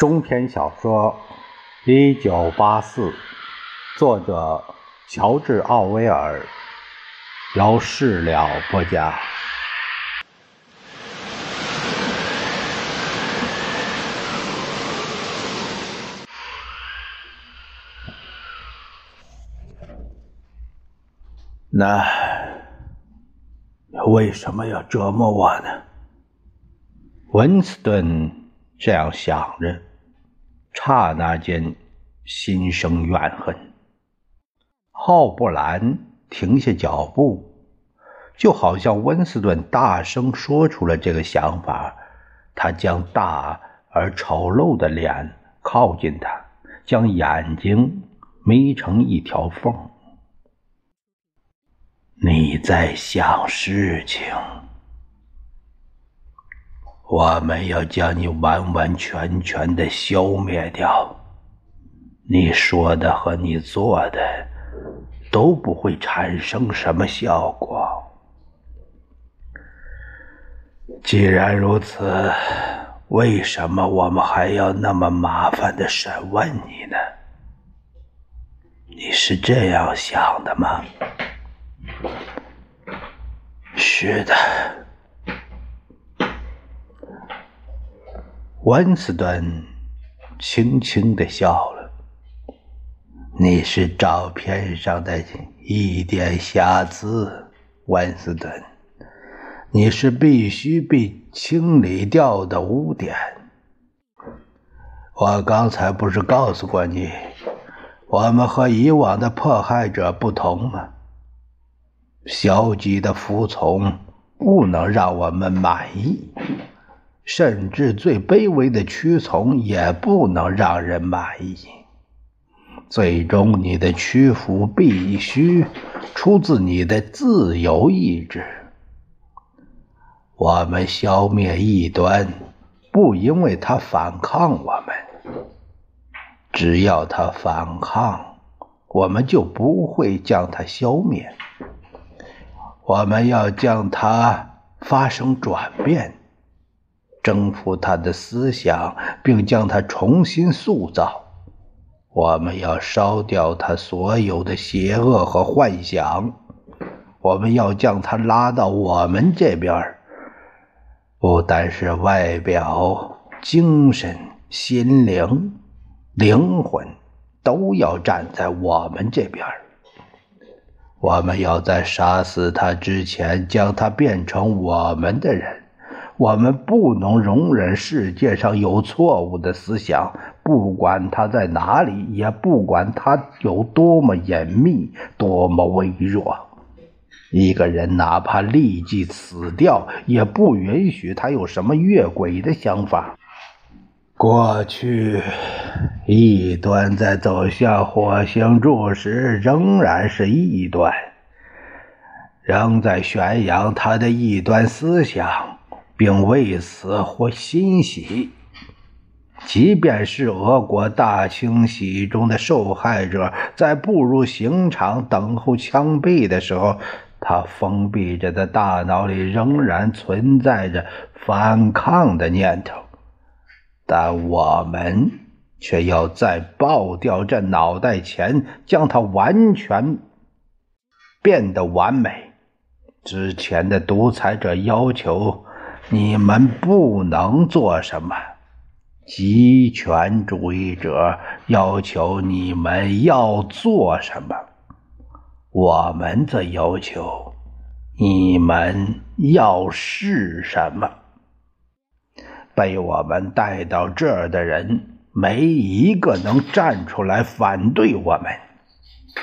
中篇小说《一九八四》，作者乔治·奥威尔，由事了播讲。那为什么要折磨我呢？温斯顿这样想着。刹那间，心生怨恨。浩布兰停下脚步，就好像温斯顿大声说出了这个想法。他将大而丑陋的脸靠近他，将眼睛眯成一条缝。你在想事情。我们要将你完完全全的消灭掉。你说的和你做的都不会产生什么效果。既然如此，为什么我们还要那么麻烦的审问你呢？你是这样想的吗？是的。温斯顿轻轻的笑了。你是照片上的一点瑕疵，温斯顿。你是必须被清理掉的污点。我刚才不是告诉过你，我们和以往的迫害者不同吗？消极的服从不能让我们满意。甚至最卑微的屈从也不能让人满意。最终，你的屈服必须出自你的自由意志。我们消灭异端，不因为他反抗我们。只要他反抗，我们就不会将他消灭。我们要将它发生转变。征服他的思想，并将他重新塑造。我们要烧掉他所有的邪恶和幻想。我们要将他拉到我们这边不单是外表、精神、心灵、灵魂，都要站在我们这边我们要在杀死他之前，将他变成我们的人。我们不能容忍世界上有错误的思想，不管它在哪里，也不管它有多么隐秘、多么微弱。一个人哪怕立即死掉，也不允许他有什么越轨的想法。过去，异端在走向火星柱时仍然是异端，仍在宣扬他的异端思想。并为此或欣喜，即便是俄国大清洗中的受害者，在步入刑场等候枪毙的时候，他封闭着的大脑里仍然存在着反抗的念头。但我们却要在爆掉这脑袋前，将它完全变得完美。之前的独裁者要求。你们不能做什么？极权主义者要求你们要做什么？我们则要求你们要是什么？被我们带到这儿的人，没一个能站出来反对我们。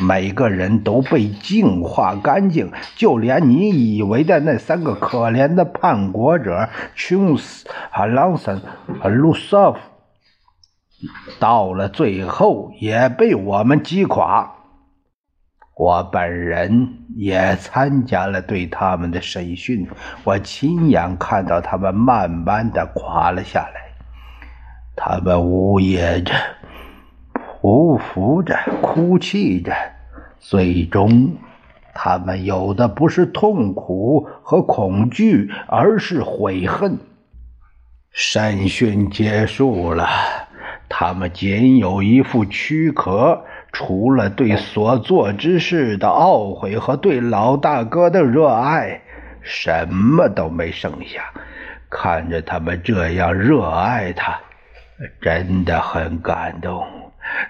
每个人都被净化干净，就连你以为的那三个可怜的叛国者琼斯、和朗森、和卢瑟夫，到了最后也被我们击垮。我本人也参加了对他们的审讯，我亲眼看到他们慢慢的垮了下来，他们呜咽着。匍匐着，哭泣着，最终，他们有的不是痛苦和恐惧，而是悔恨。审讯结束了，他们仅有一副躯壳，除了对所做之事的懊悔和对老大哥的热爱，什么都没剩下。看着他们这样热爱他，真的很感动。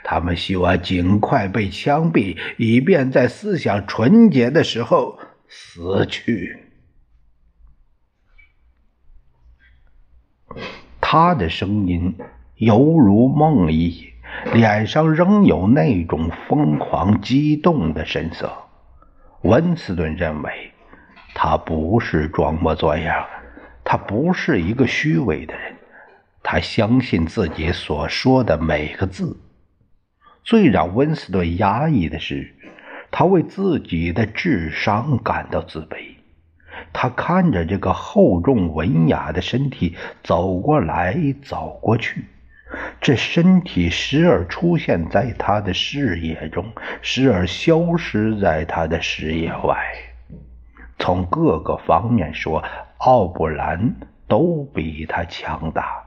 他们希望尽快被枪毙，以便在思想纯洁的时候死去。他的声音。犹如梦呓，脸上仍有那种疯狂激动的神色。温斯顿认为，他不是装模作样，他不是一个虚伪的人，他相信自己所说的每个字。最让温斯顿压抑的是，他为自己的智商感到自卑。他看着这个厚重文雅的身体走过来走过去。这身体时而出现在他的视野中，时而消失在他的视野外。从各个方面说，奥布兰都比他强大。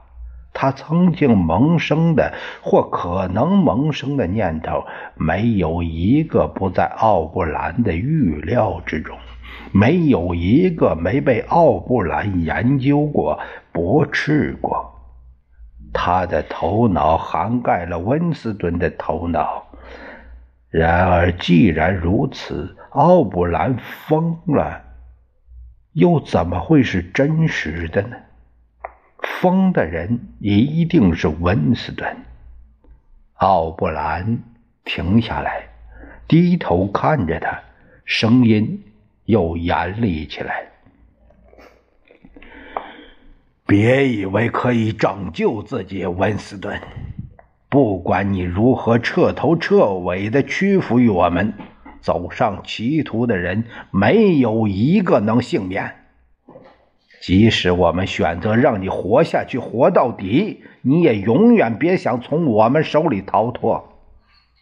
他曾经萌生的或可能萌生的念头，没有一个不在奥布兰的预料之中，没有一个没被奥布兰研究过、驳斥过。他的头脑涵盖了温斯顿的头脑。然而，既然如此，奥布兰疯了，又怎么会是真实的呢？疯的人一定是温斯顿。奥布兰停下来，低头看着他，声音又严厉起来。别以为可以拯救自己，温斯顿。不管你如何彻头彻尾的屈服于我们，走上歧途的人没有一个能幸免。即使我们选择让你活下去，活到底，你也永远别想从我们手里逃脱。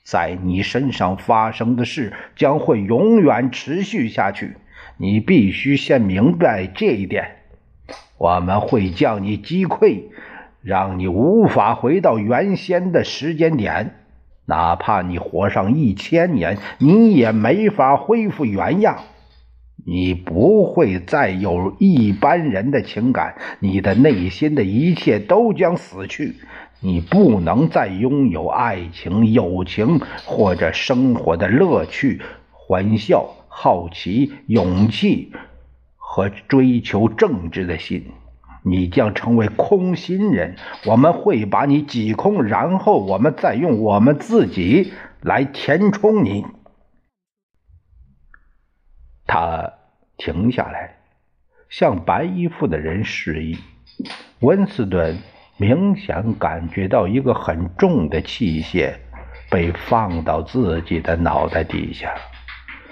在你身上发生的事将会永远持续下去。你必须先明白这一点。我们会将你击溃，让你无法回到原先的时间点。哪怕你活上一千年，你也没法恢复原样。你不会再有一般人的情感，你的内心的一切都将死去。你不能再拥有爱情、友情或者生活的乐趣、欢笑、好奇、勇气。和追求政治的心，你将成为空心人。我们会把你挤空，然后我们再用我们自己来填充你。他停下来，向白衣服的人示意。温斯顿明显感觉到一个很重的器械被放到自己的脑袋底下。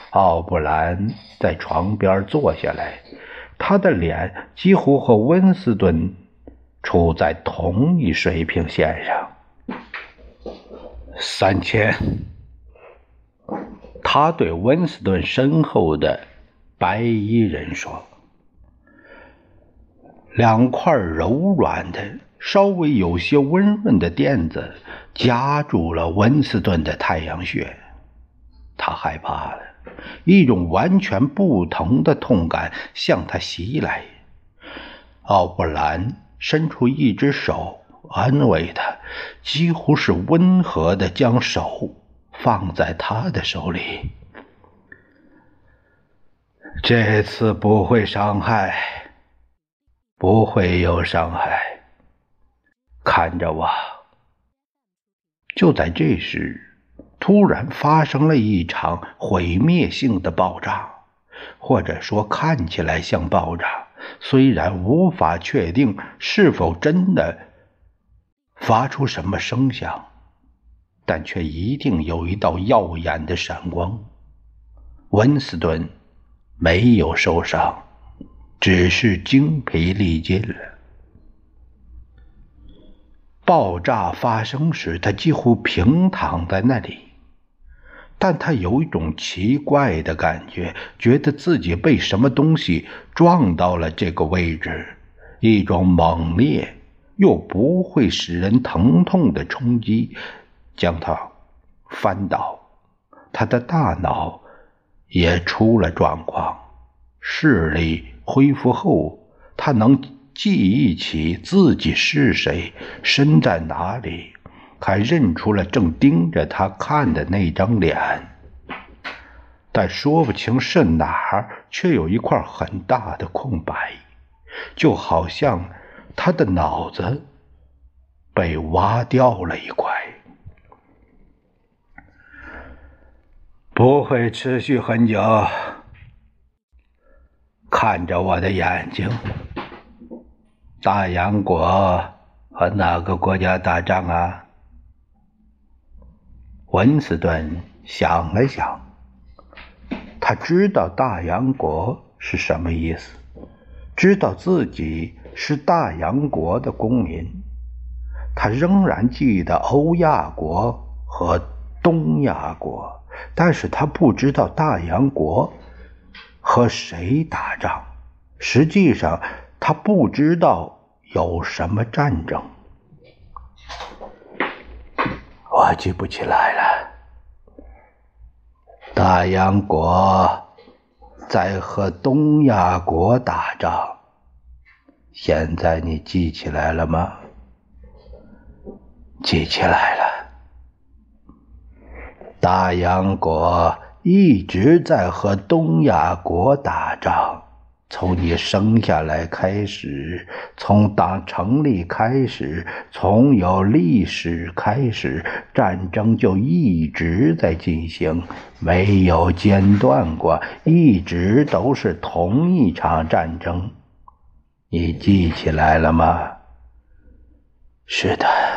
奥布兰在床边坐下来，他的脸几乎和温斯顿处在同一水平线上。三千，他对温斯顿身后的白衣人说：“两块柔软的、稍微有些温润的垫子夹住了温斯顿的太阳穴，他害怕了。”一种完全不同的痛感向他袭来。奥布兰伸出一只手安慰他，几乎是温和的将手放在他的手里。这次不会伤害，不会有伤害。看着我。就在这时。突然发生了一场毁灭性的爆炸，或者说看起来像爆炸。虽然无法确定是否真的发出什么声响，但却一定有一道耀眼的闪光。温斯顿没有受伤，只是精疲力尽了。爆炸发生时，他几乎平躺在那里。但他有一种奇怪的感觉，觉得自己被什么东西撞到了这个位置，一种猛烈、又不会使人疼痛的冲击将他翻倒，他的大脑也出了状况。视力恢复后，他能记忆起自己是谁，身在哪里，还认出了正盯着他看的那张脸。但说不清是哪儿，却有一块很大的空白，就好像他的脑子被挖掉了一块。不会持续很久。看着我的眼睛，大洋国和哪个国家打仗啊？文斯顿想了想，他知道大洋国是什么意思，知道自己是大洋国的公民。他仍然记得欧亚国和东亚国，但是他不知道大洋国。和谁打仗？实际上，他不知道有什么战争。我记不起来了。大洋国在和东亚国打仗。现在你记起来了吗？记起来了。大洋国。一直在和东亚国打仗，从你生下来开始，从党成立开始，从有历史开始，战争就一直在进行，没有间断过，一直都是同一场战争。你记起来了吗？是的。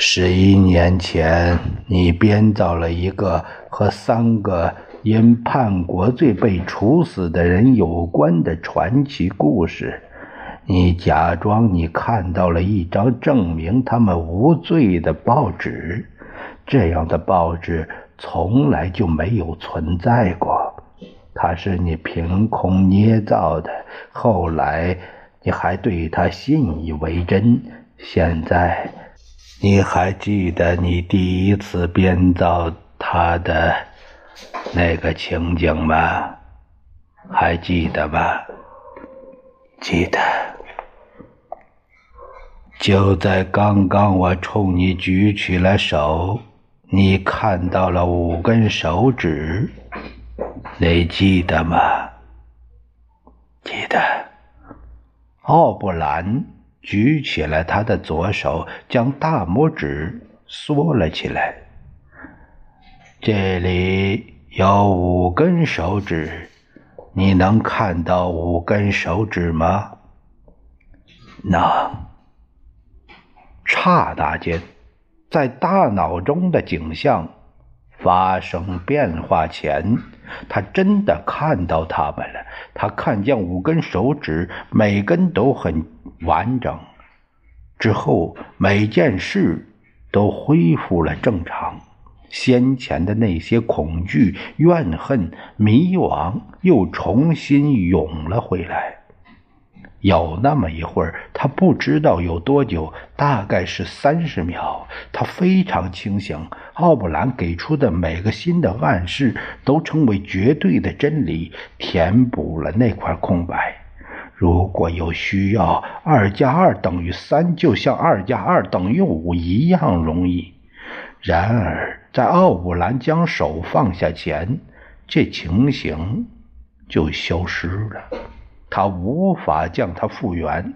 十一年前，你编造了一个和三个因叛国罪被处死的人有关的传奇故事。你假装你看到了一张证明他们无罪的报纸，这样的报纸从来就没有存在过，它是你凭空捏造的。后来你还对它信以为真，现在。你还记得你第一次编造他的那个情景吗？还记得吧？记得。就在刚刚，我冲你举起了手，你看到了五根手指，你记得吗？记得。奥布兰。举起了他的左手，将大拇指缩了起来。这里有五根手指，你能看到五根手指吗？能。刹那间，在大脑中的景象发生变化前，他真的看到他们了。他看见五根手指，每根都很。完整之后，每件事都恢复了正常。先前的那些恐惧、怨恨、迷惘又重新涌了回来。有那么一会儿，他不知道有多久，大概是三十秒。他非常清醒。奥布兰给出的每个新的暗示都成为绝对的真理，填补了那块空白。如果有需要，二加二等于三，就像二加二等于五一样容易。然而，在奥布兰将手放下前，这情形就消失了。他无法将它复原，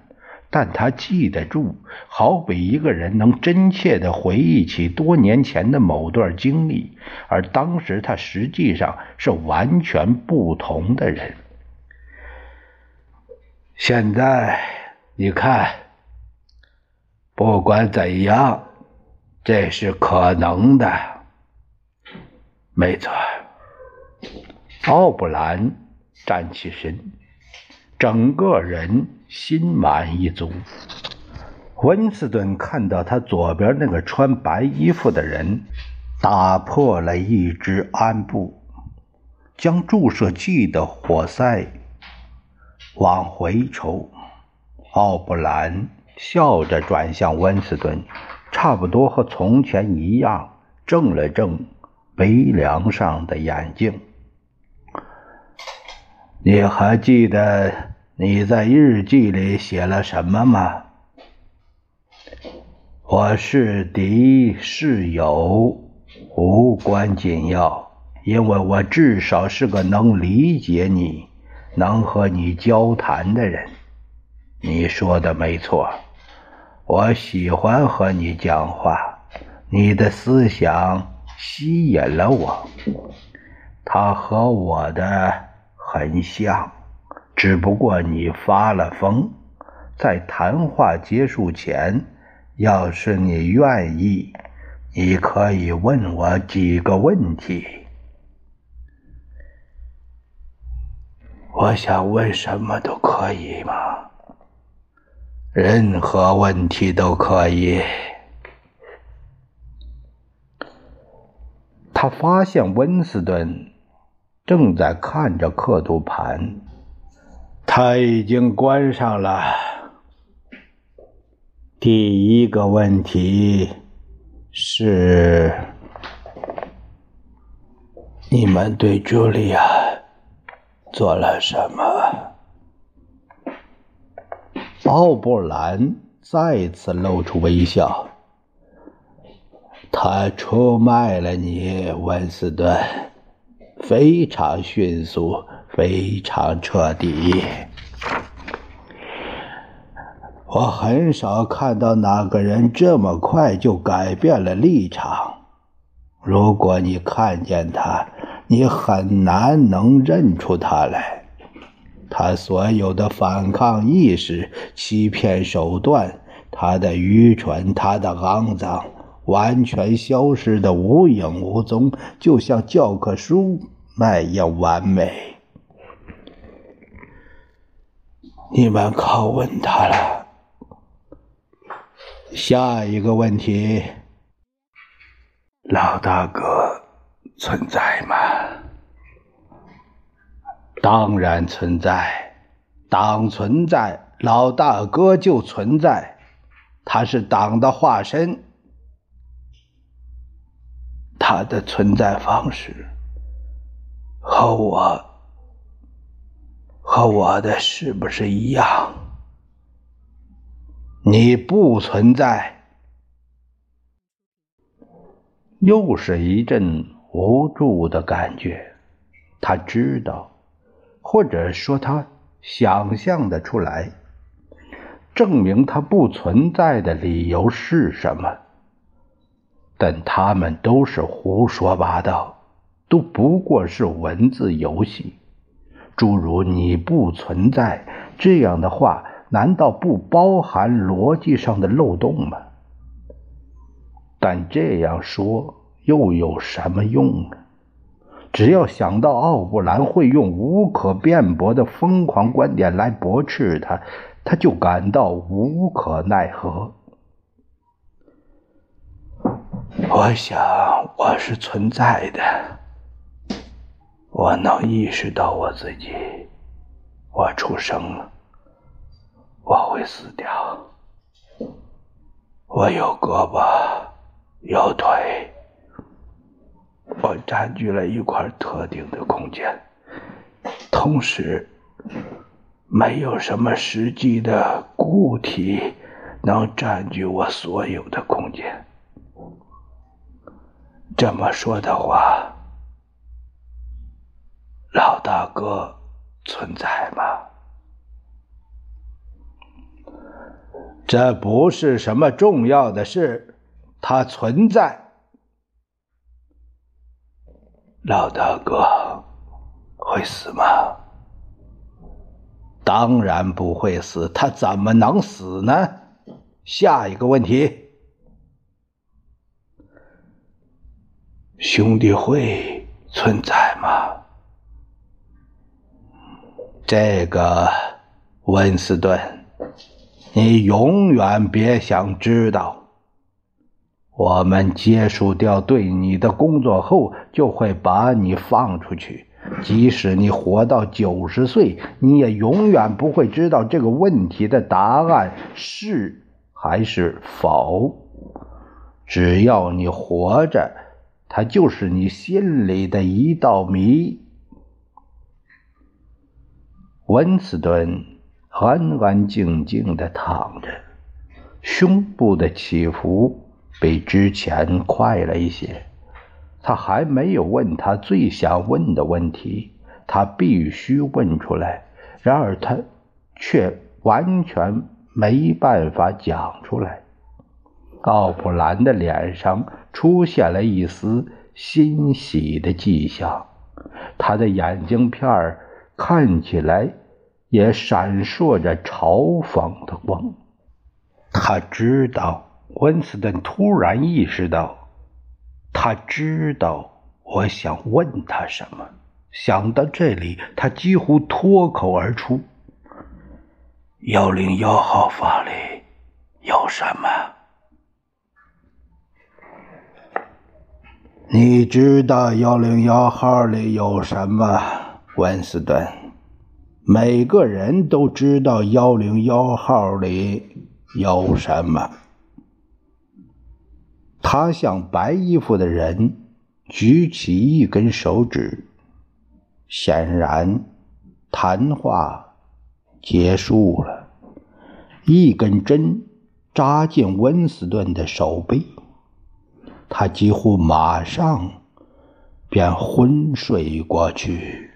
但他记得住，好比一个人能真切地回忆起多年前的某段经历，而当时他实际上是完全不同的人。现在你看，不管怎样，这是可能的。没错，奥布兰站起身，整个人心满意足。温斯顿看到他左边那个穿白衣服的人打破了一只鞍布，将注射剂的活塞。往回抽，奥布兰笑着转向温斯顿，差不多和从前一样，正了正鼻梁上的眼镜。你还记得你在日记里写了什么吗？我是敌是友无关紧要，因为我至少是个能理解你、能和你交谈的人。你说的没错，我喜欢和你讲话，你的思想吸引了我，它和我的。很像，只不过你发了疯。在谈话结束前，要是你愿意，你可以问我几个问题。我想问什么都可以吗？任何问题都可以。他发现温斯顿。正在看着刻度盘，他已经关上了。第一个问题是：你们对茱莉亚做了什么？奥布兰再次露出微笑。他出卖了你，温斯顿。非常迅速，非常彻底。我很少看到哪个人这么快就改变了立场。如果你看见他，你很难能认出他来。他所有的反抗意识、欺骗手段，他的愚蠢，他的肮脏，完全消失的无影无踪，就像教科书。那样完美，你们拷问他了。下一个问题，老大哥存在吗？当然存在，党存在，老大哥就存在，他是党的化身，他的存在方式。和我和我的是不是一样？你不存在，又是一阵无助的感觉。他知道，或者说他想象的出来，证明他不存在的理由是什么，但他们都是胡说八道。都不过是文字游戏，诸如“你不存在”这样的话，难道不包含逻辑上的漏洞吗？但这样说又有什么用呢？只要想到奥布兰会用无可辩驳的疯狂观点来驳斥他，他就感到无可奈何。我想我是存在的。我能意识到我自己，我出生了，我会死掉。我有胳膊，有腿，我占据了一块特定的空间，同时，没有什么实际的固体能占据我所有的空间。这么说的话。老大哥存在吗？这不是什么重要的事，他存在。老大哥会死吗？当然不会死，他怎么能死呢？下一个问题，兄弟会存在吗？这个温斯顿，你永远别想知道。我们结束掉对你的工作后，就会把你放出去。即使你活到九十岁，你也永远不会知道这个问题的答案是还是否。只要你活着，它就是你心里的一道谜。温斯顿安安静静的躺着，胸部的起伏比之前快了一些。他还没有问他最想问的问题，他必须问出来。然而他却完全没办法讲出来。奥普兰的脸上出现了一丝欣喜的迹象，他的眼镜片看起来也闪烁着嘲讽的光。他知道，温斯顿突然意识到。他知道我想问他什么。想到这里，他几乎脱口而出：“幺零幺号房里有什么？”你知道幺零幺号里有什么，温斯顿？每个人都知道幺零幺号里有什么。他向白衣服的人举起一根手指，显然谈话结束了。一根针扎进温斯顿的手背，他几乎马上便昏睡过去。